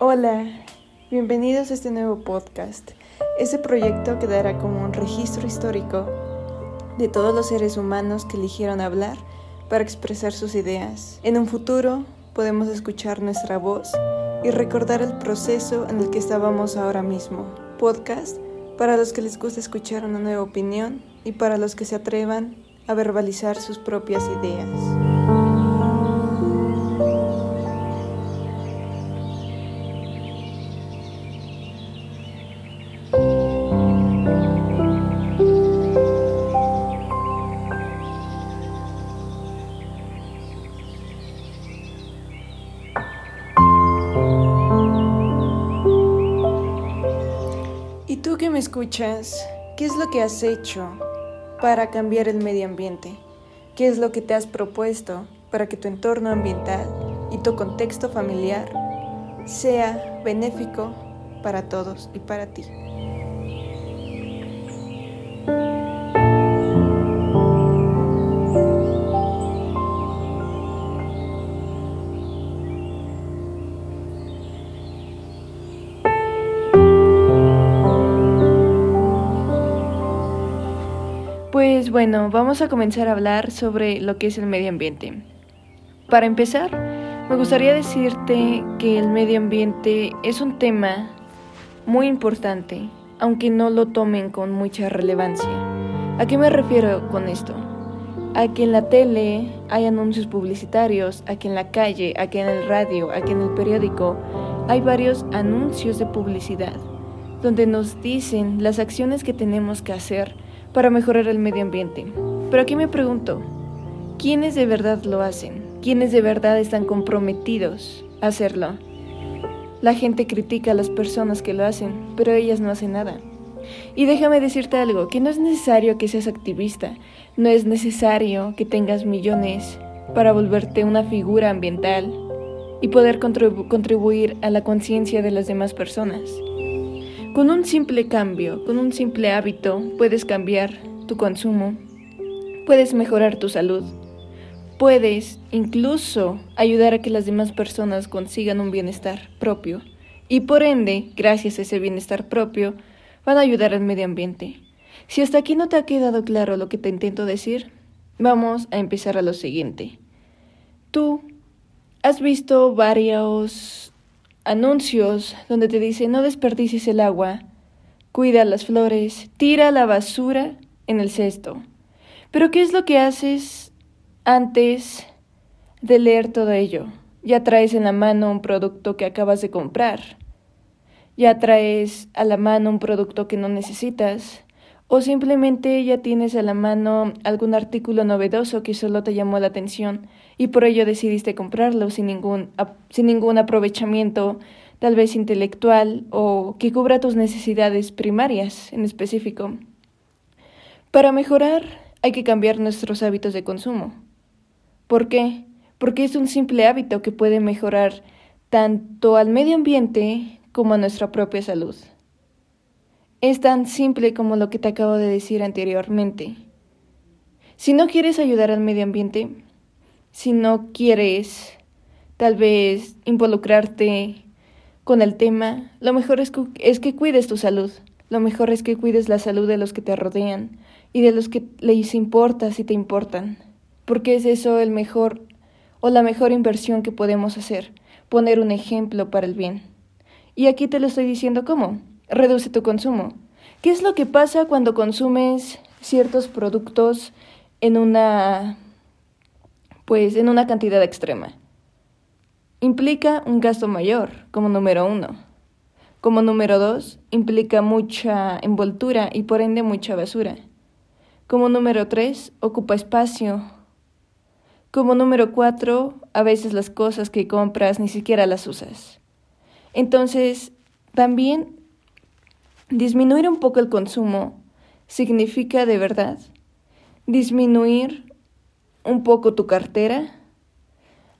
Hola, bienvenidos a este nuevo podcast. Este proyecto quedará como un registro histórico de todos los seres humanos que eligieron hablar para expresar sus ideas. En un futuro podemos escuchar nuestra voz y recordar el proceso en el que estábamos ahora mismo. Podcast para los que les gusta escuchar una nueva opinión y para los que se atrevan a verbalizar sus propias ideas. Me escuchas, ¿qué es lo que has hecho para cambiar el medio ambiente? ¿Qué es lo que te has propuesto para que tu entorno ambiental y tu contexto familiar sea benéfico para todos y para ti? Pues bueno, vamos a comenzar a hablar sobre lo que es el medio ambiente. Para empezar, me gustaría decirte que el medio ambiente es un tema muy importante, aunque no lo tomen con mucha relevancia. ¿A qué me refiero con esto? A que en la tele hay anuncios publicitarios, a que en la calle, a que en el radio, a que en el periódico hay varios anuncios de publicidad donde nos dicen las acciones que tenemos que hacer para mejorar el medio ambiente. Pero aquí me pregunto, ¿quiénes de verdad lo hacen? ¿Quiénes de verdad están comprometidos a hacerlo? La gente critica a las personas que lo hacen, pero ellas no hacen nada. Y déjame decirte algo, que no es necesario que seas activista, no es necesario que tengas millones para volverte una figura ambiental y poder contribuir a la conciencia de las demás personas. Con un simple cambio, con un simple hábito, puedes cambiar tu consumo, puedes mejorar tu salud, puedes incluso ayudar a que las demás personas consigan un bienestar propio y por ende, gracias a ese bienestar propio, van a ayudar al medio ambiente. Si hasta aquí no te ha quedado claro lo que te intento decir, vamos a empezar a lo siguiente. Tú has visto varios anuncios donde te dicen no desperdicies el agua, cuida las flores, tira la basura en el cesto. Pero ¿qué es lo que haces antes de leer todo ello? Ya traes en la mano un producto que acabas de comprar. Ya traes a la mano un producto que no necesitas. O simplemente ya tienes a la mano algún artículo novedoso que solo te llamó la atención y por ello decidiste comprarlo sin ningún, sin ningún aprovechamiento, tal vez intelectual o que cubra tus necesidades primarias en específico. Para mejorar hay que cambiar nuestros hábitos de consumo. ¿Por qué? Porque es un simple hábito que puede mejorar tanto al medio ambiente como a nuestra propia salud. Es tan simple como lo que te acabo de decir anteriormente. Si no quieres ayudar al medio ambiente, si no quieres tal vez involucrarte con el tema, lo mejor es que, es que cuides tu salud. Lo mejor es que cuides la salud de los que te rodean y de los que les importa si te importan. Porque es eso el mejor o la mejor inversión que podemos hacer, poner un ejemplo para el bien. Y aquí te lo estoy diciendo cómo reduce tu consumo. ¿Qué es lo que pasa cuando consumes ciertos productos en una pues en una cantidad extrema? Implica un gasto mayor, como número uno. Como número dos, implica mucha envoltura y por ende mucha basura. Como número tres, ocupa espacio. Como número cuatro, a veces las cosas que compras ni siquiera las usas. Entonces, también Disminuir un poco el consumo significa de verdad disminuir un poco tu cartera,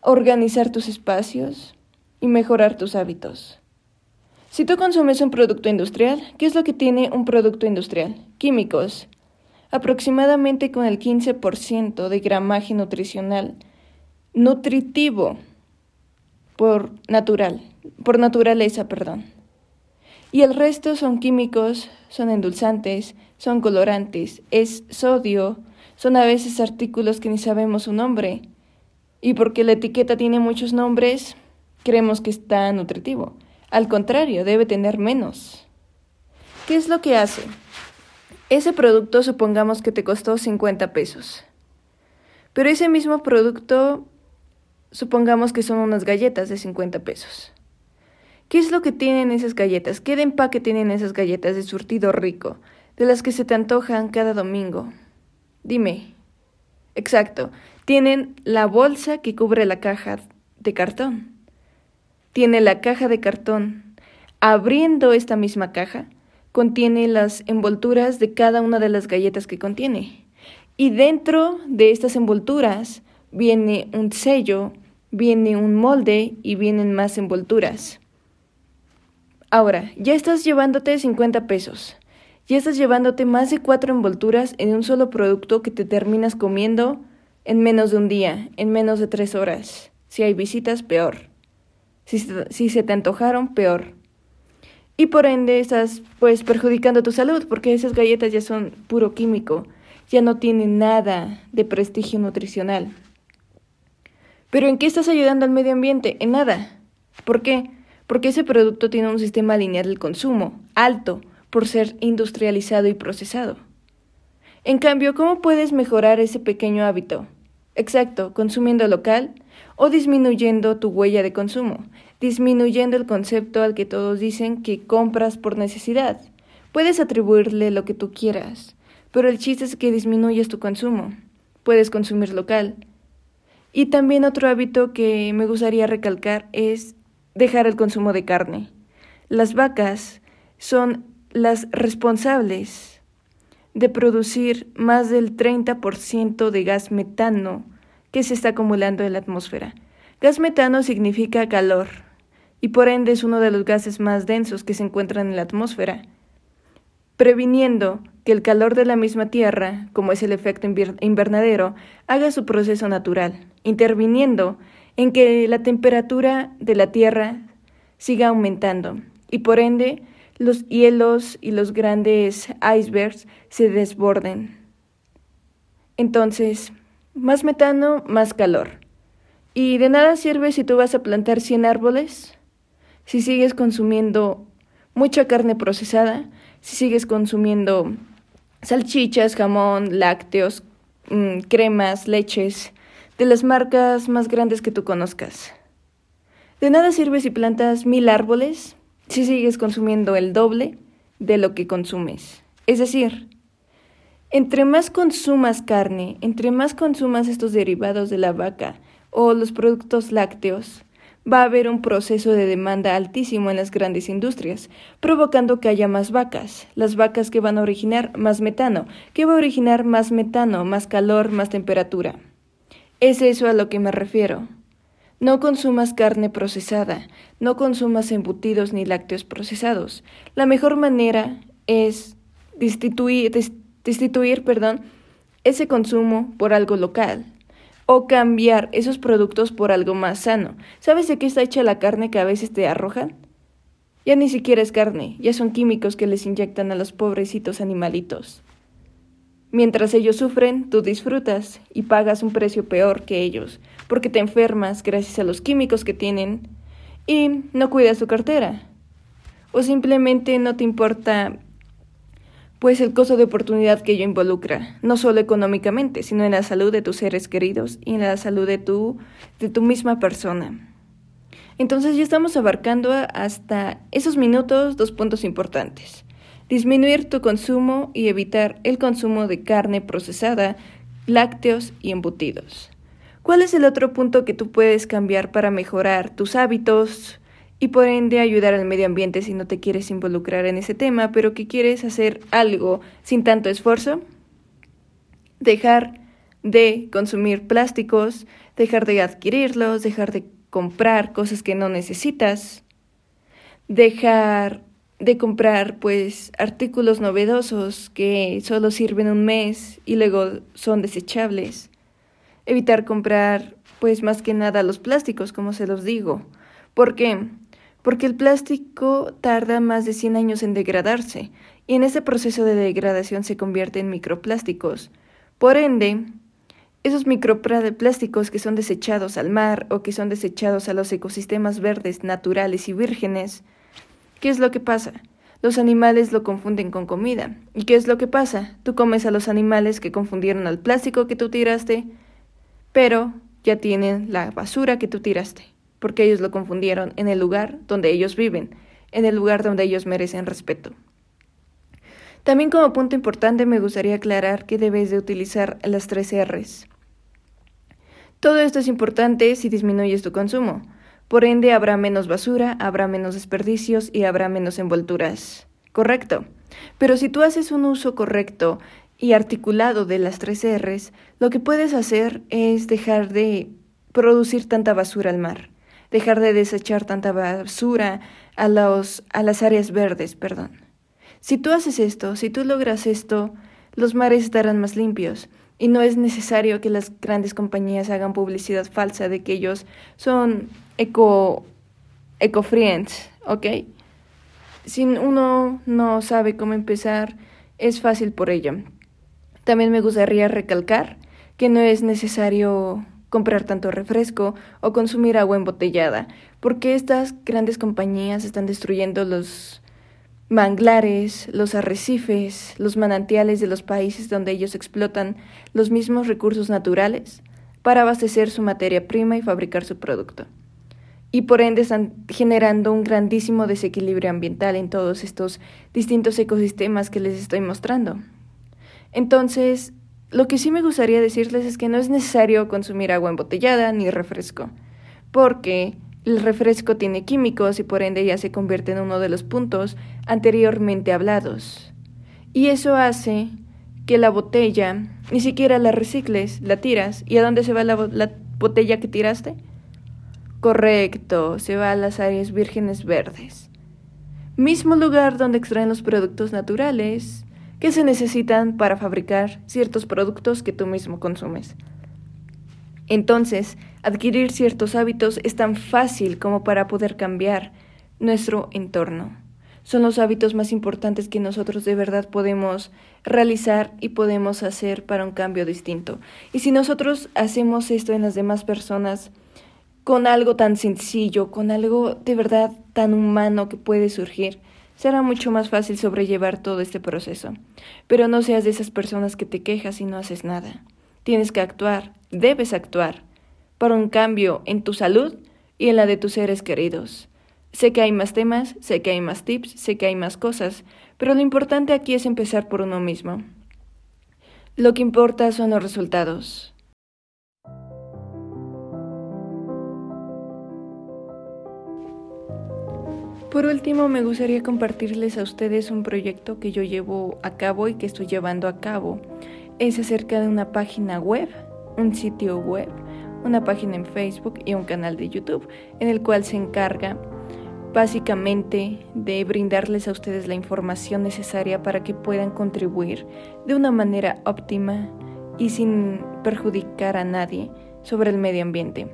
organizar tus espacios y mejorar tus hábitos. Si tú consumes un producto industrial, ¿qué es lo que tiene un producto industrial? Químicos, aproximadamente con el 15% de gramaje nutricional nutritivo. por natural, por naturaleza, perdón. Y el resto son químicos, son endulzantes, son colorantes, es sodio, son a veces artículos que ni sabemos su nombre. Y porque la etiqueta tiene muchos nombres, creemos que está nutritivo. Al contrario, debe tener menos. ¿Qué es lo que hace? Ese producto supongamos que te costó 50 pesos. Pero ese mismo producto supongamos que son unas galletas de 50 pesos. ¿Qué es lo que tienen esas galletas? ¿Qué de empaque tienen esas galletas de surtido rico, de las que se te antojan cada domingo? Dime. Exacto. Tienen la bolsa que cubre la caja de cartón. Tiene la caja de cartón. Abriendo esta misma caja, contiene las envolturas de cada una de las galletas que contiene. Y dentro de estas envolturas viene un sello, viene un molde y vienen más envolturas. Ahora, ya estás llevándote 50 pesos. Ya estás llevándote más de cuatro envolturas en un solo producto que te terminas comiendo en menos de un día, en menos de tres horas. Si hay visitas, peor. Si, si se te antojaron, peor y por ende estás pues perjudicando tu salud porque esas galletas ya son puro químico, ya no tienen nada de prestigio nutricional. Pero ¿en qué estás ayudando al medio ambiente? En nada. ¿Por qué? Porque ese producto tiene un sistema lineal del consumo alto por ser industrializado y procesado. En cambio, ¿cómo puedes mejorar ese pequeño hábito? Exacto, consumiendo local o disminuyendo tu huella de consumo, disminuyendo el concepto al que todos dicen que compras por necesidad. Puedes atribuirle lo que tú quieras, pero el chiste es que disminuyes tu consumo. Puedes consumir local. Y también otro hábito que me gustaría recalcar es dejar el consumo de carne. Las vacas son las responsables de producir más del 30% de gas metano que se está acumulando en la atmósfera. Gas metano significa calor y por ende es uno de los gases más densos que se encuentran en la atmósfera, previniendo que el calor de la misma Tierra, como es el efecto invernadero, haga su proceso natural, interviniendo en que la temperatura de la Tierra siga aumentando y por ende los hielos y los grandes icebergs se desborden. Entonces, más metano, más calor. ¿Y de nada sirve si tú vas a plantar 100 árboles? Si sigues consumiendo mucha carne procesada, si sigues consumiendo salchichas, jamón, lácteos, mm, cremas, leches, de las marcas más grandes que tú conozcas. De nada sirve si plantas mil árboles si sigues consumiendo el doble de lo que consumes. Es decir, entre más consumas carne, entre más consumas estos derivados de la vaca o los productos lácteos, va a haber un proceso de demanda altísimo en las grandes industrias, provocando que haya más vacas, las vacas que van a originar más metano, que va a originar más metano, más calor, más temperatura. Es eso a lo que me refiero. No consumas carne procesada, no consumas embutidos ni lácteos procesados. La mejor manera es destituir, perdón, ese consumo por algo local o cambiar esos productos por algo más sano. ¿Sabes de qué está hecha la carne que a veces te arrojan? Ya ni siquiera es carne, ya son químicos que les inyectan a los pobrecitos animalitos. Mientras ellos sufren, tú disfrutas y pagas un precio peor que ellos, porque te enfermas gracias a los químicos que tienen y no cuidas tu cartera. O simplemente no te importa pues el costo de oportunidad que ello involucra, no solo económicamente, sino en la salud de tus seres queridos y en la salud de tu, de tu misma persona. Entonces ya estamos abarcando hasta esos minutos dos puntos importantes. Disminuir tu consumo y evitar el consumo de carne procesada, lácteos y embutidos. ¿Cuál es el otro punto que tú puedes cambiar para mejorar tus hábitos, y por ende ayudar al medio ambiente si no te quieres involucrar en ese tema, pero que quieres hacer algo sin tanto esfuerzo. Dejar de consumir plásticos, dejar de adquirirlos, dejar de comprar cosas que no necesitas, dejar de comprar pues artículos novedosos que solo sirven un mes y luego son desechables, evitar comprar pues más que nada los plásticos, como se los digo. ¿Por qué? Porque el plástico tarda más de 100 años en degradarse y en ese proceso de degradación se convierte en microplásticos. Por ende, esos microplásticos que son desechados al mar o que son desechados a los ecosistemas verdes, naturales y vírgenes, ¿qué es lo que pasa? Los animales lo confunden con comida. ¿Y qué es lo que pasa? Tú comes a los animales que confundieron al plástico que tú tiraste, pero ya tienen la basura que tú tiraste, porque ellos lo confundieron en el lugar donde ellos viven, en el lugar donde ellos merecen respeto. También como punto importante me gustaría aclarar que debes de utilizar las tres R's. Todo esto es importante si disminuyes tu consumo. Por ende, habrá menos basura, habrá menos desperdicios y habrá menos envolturas. Correcto. Pero si tú haces un uso correcto y articulado de las tres R's, lo que puedes hacer es dejar de producir tanta basura al mar, dejar de desechar tanta basura a, los, a las áreas verdes, perdón. Si tú haces esto, si tú logras esto, los mares estarán más limpios y no es necesario que las grandes compañías hagan publicidad falsa de que ellos son eco, eco-friends, ¿ok? Si uno no sabe cómo empezar, es fácil por ello. También me gustaría recalcar que no es necesario comprar tanto refresco o consumir agua embotellada, porque estas grandes compañías están destruyendo los manglares, los arrecifes, los manantiales de los países donde ellos explotan los mismos recursos naturales para abastecer su materia prima y fabricar su producto y por ende están generando un grandísimo desequilibrio ambiental en todos estos distintos ecosistemas que les estoy mostrando. Entonces, lo que sí me gustaría decirles es que no es necesario consumir agua embotellada ni refresco, porque el refresco tiene químicos y por ende ya se convierte en uno de los puntos anteriormente hablados. Y eso hace que la botella ni siquiera la recicles, la tiras. ¿Y a dónde se va la, la botella que tiraste? Correcto, se va a las áreas vírgenes verdes. Mismo lugar donde extraen los productos naturales que se necesitan para fabricar ciertos productos que tú mismo consumes. Entonces, adquirir ciertos hábitos es tan fácil como para poder cambiar nuestro entorno. Son los hábitos más importantes que nosotros de verdad podemos realizar y podemos hacer para un cambio distinto. Y si nosotros hacemos esto en las demás personas, con algo tan sencillo, con algo de verdad tan humano que puede surgir, será mucho más fácil sobrellevar todo este proceso. Pero no seas de esas personas que te quejas y no haces nada. Tienes que actuar, debes actuar, para un cambio en tu salud y en la de tus seres queridos. Sé que hay más temas, sé que hay más tips, sé que hay más cosas, pero lo importante aquí es empezar por uno mismo. Lo que importa son los resultados. Por último, me gustaría compartirles a ustedes un proyecto que yo llevo a cabo y que estoy llevando a cabo. Es acerca de una página web, un sitio web, una página en Facebook y un canal de YouTube, en el cual se encarga básicamente de brindarles a ustedes la información necesaria para que puedan contribuir de una manera óptima y sin perjudicar a nadie sobre el medio ambiente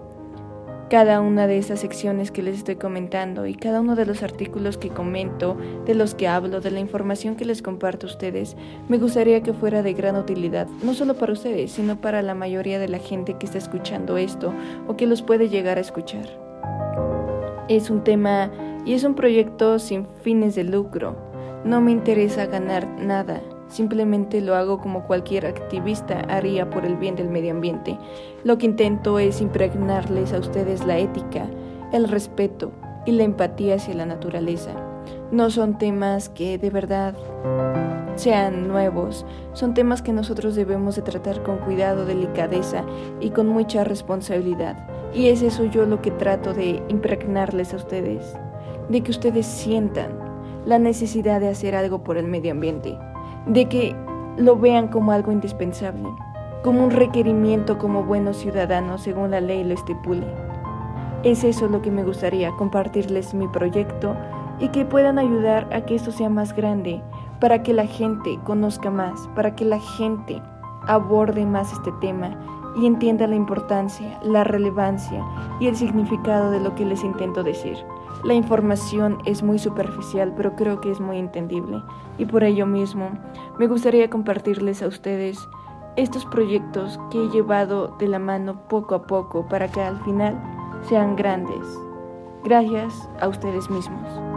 cada una de esas secciones que les estoy comentando y cada uno de los artículos que comento, de los que hablo, de la información que les comparto a ustedes, me gustaría que fuera de gran utilidad, no solo para ustedes, sino para la mayoría de la gente que está escuchando esto o que los puede llegar a escuchar. Es un tema y es un proyecto sin fines de lucro. No me interesa ganar nada Simplemente lo hago como cualquier activista haría por el bien del medio ambiente. Lo que intento es impregnarles a ustedes la ética, el respeto y la empatía hacia la naturaleza. No son temas que de verdad sean nuevos, son temas que nosotros debemos de tratar con cuidado, delicadeza y con mucha responsabilidad. Y es eso yo lo que trato de impregnarles a ustedes, de que ustedes sientan la necesidad de hacer algo por el medio ambiente de que lo vean como algo indispensable, como un requerimiento como buenos ciudadanos según la ley lo estipule. Es eso lo que me gustaría compartirles mi proyecto y que puedan ayudar a que esto sea más grande, para que la gente conozca más, para que la gente aborde más este tema y entiendan la importancia, la relevancia y el significado de lo que les intento decir. La información es muy superficial, pero creo que es muy entendible y por ello mismo me gustaría compartirles a ustedes estos proyectos que he llevado de la mano poco a poco para que al final sean grandes. Gracias a ustedes mismos.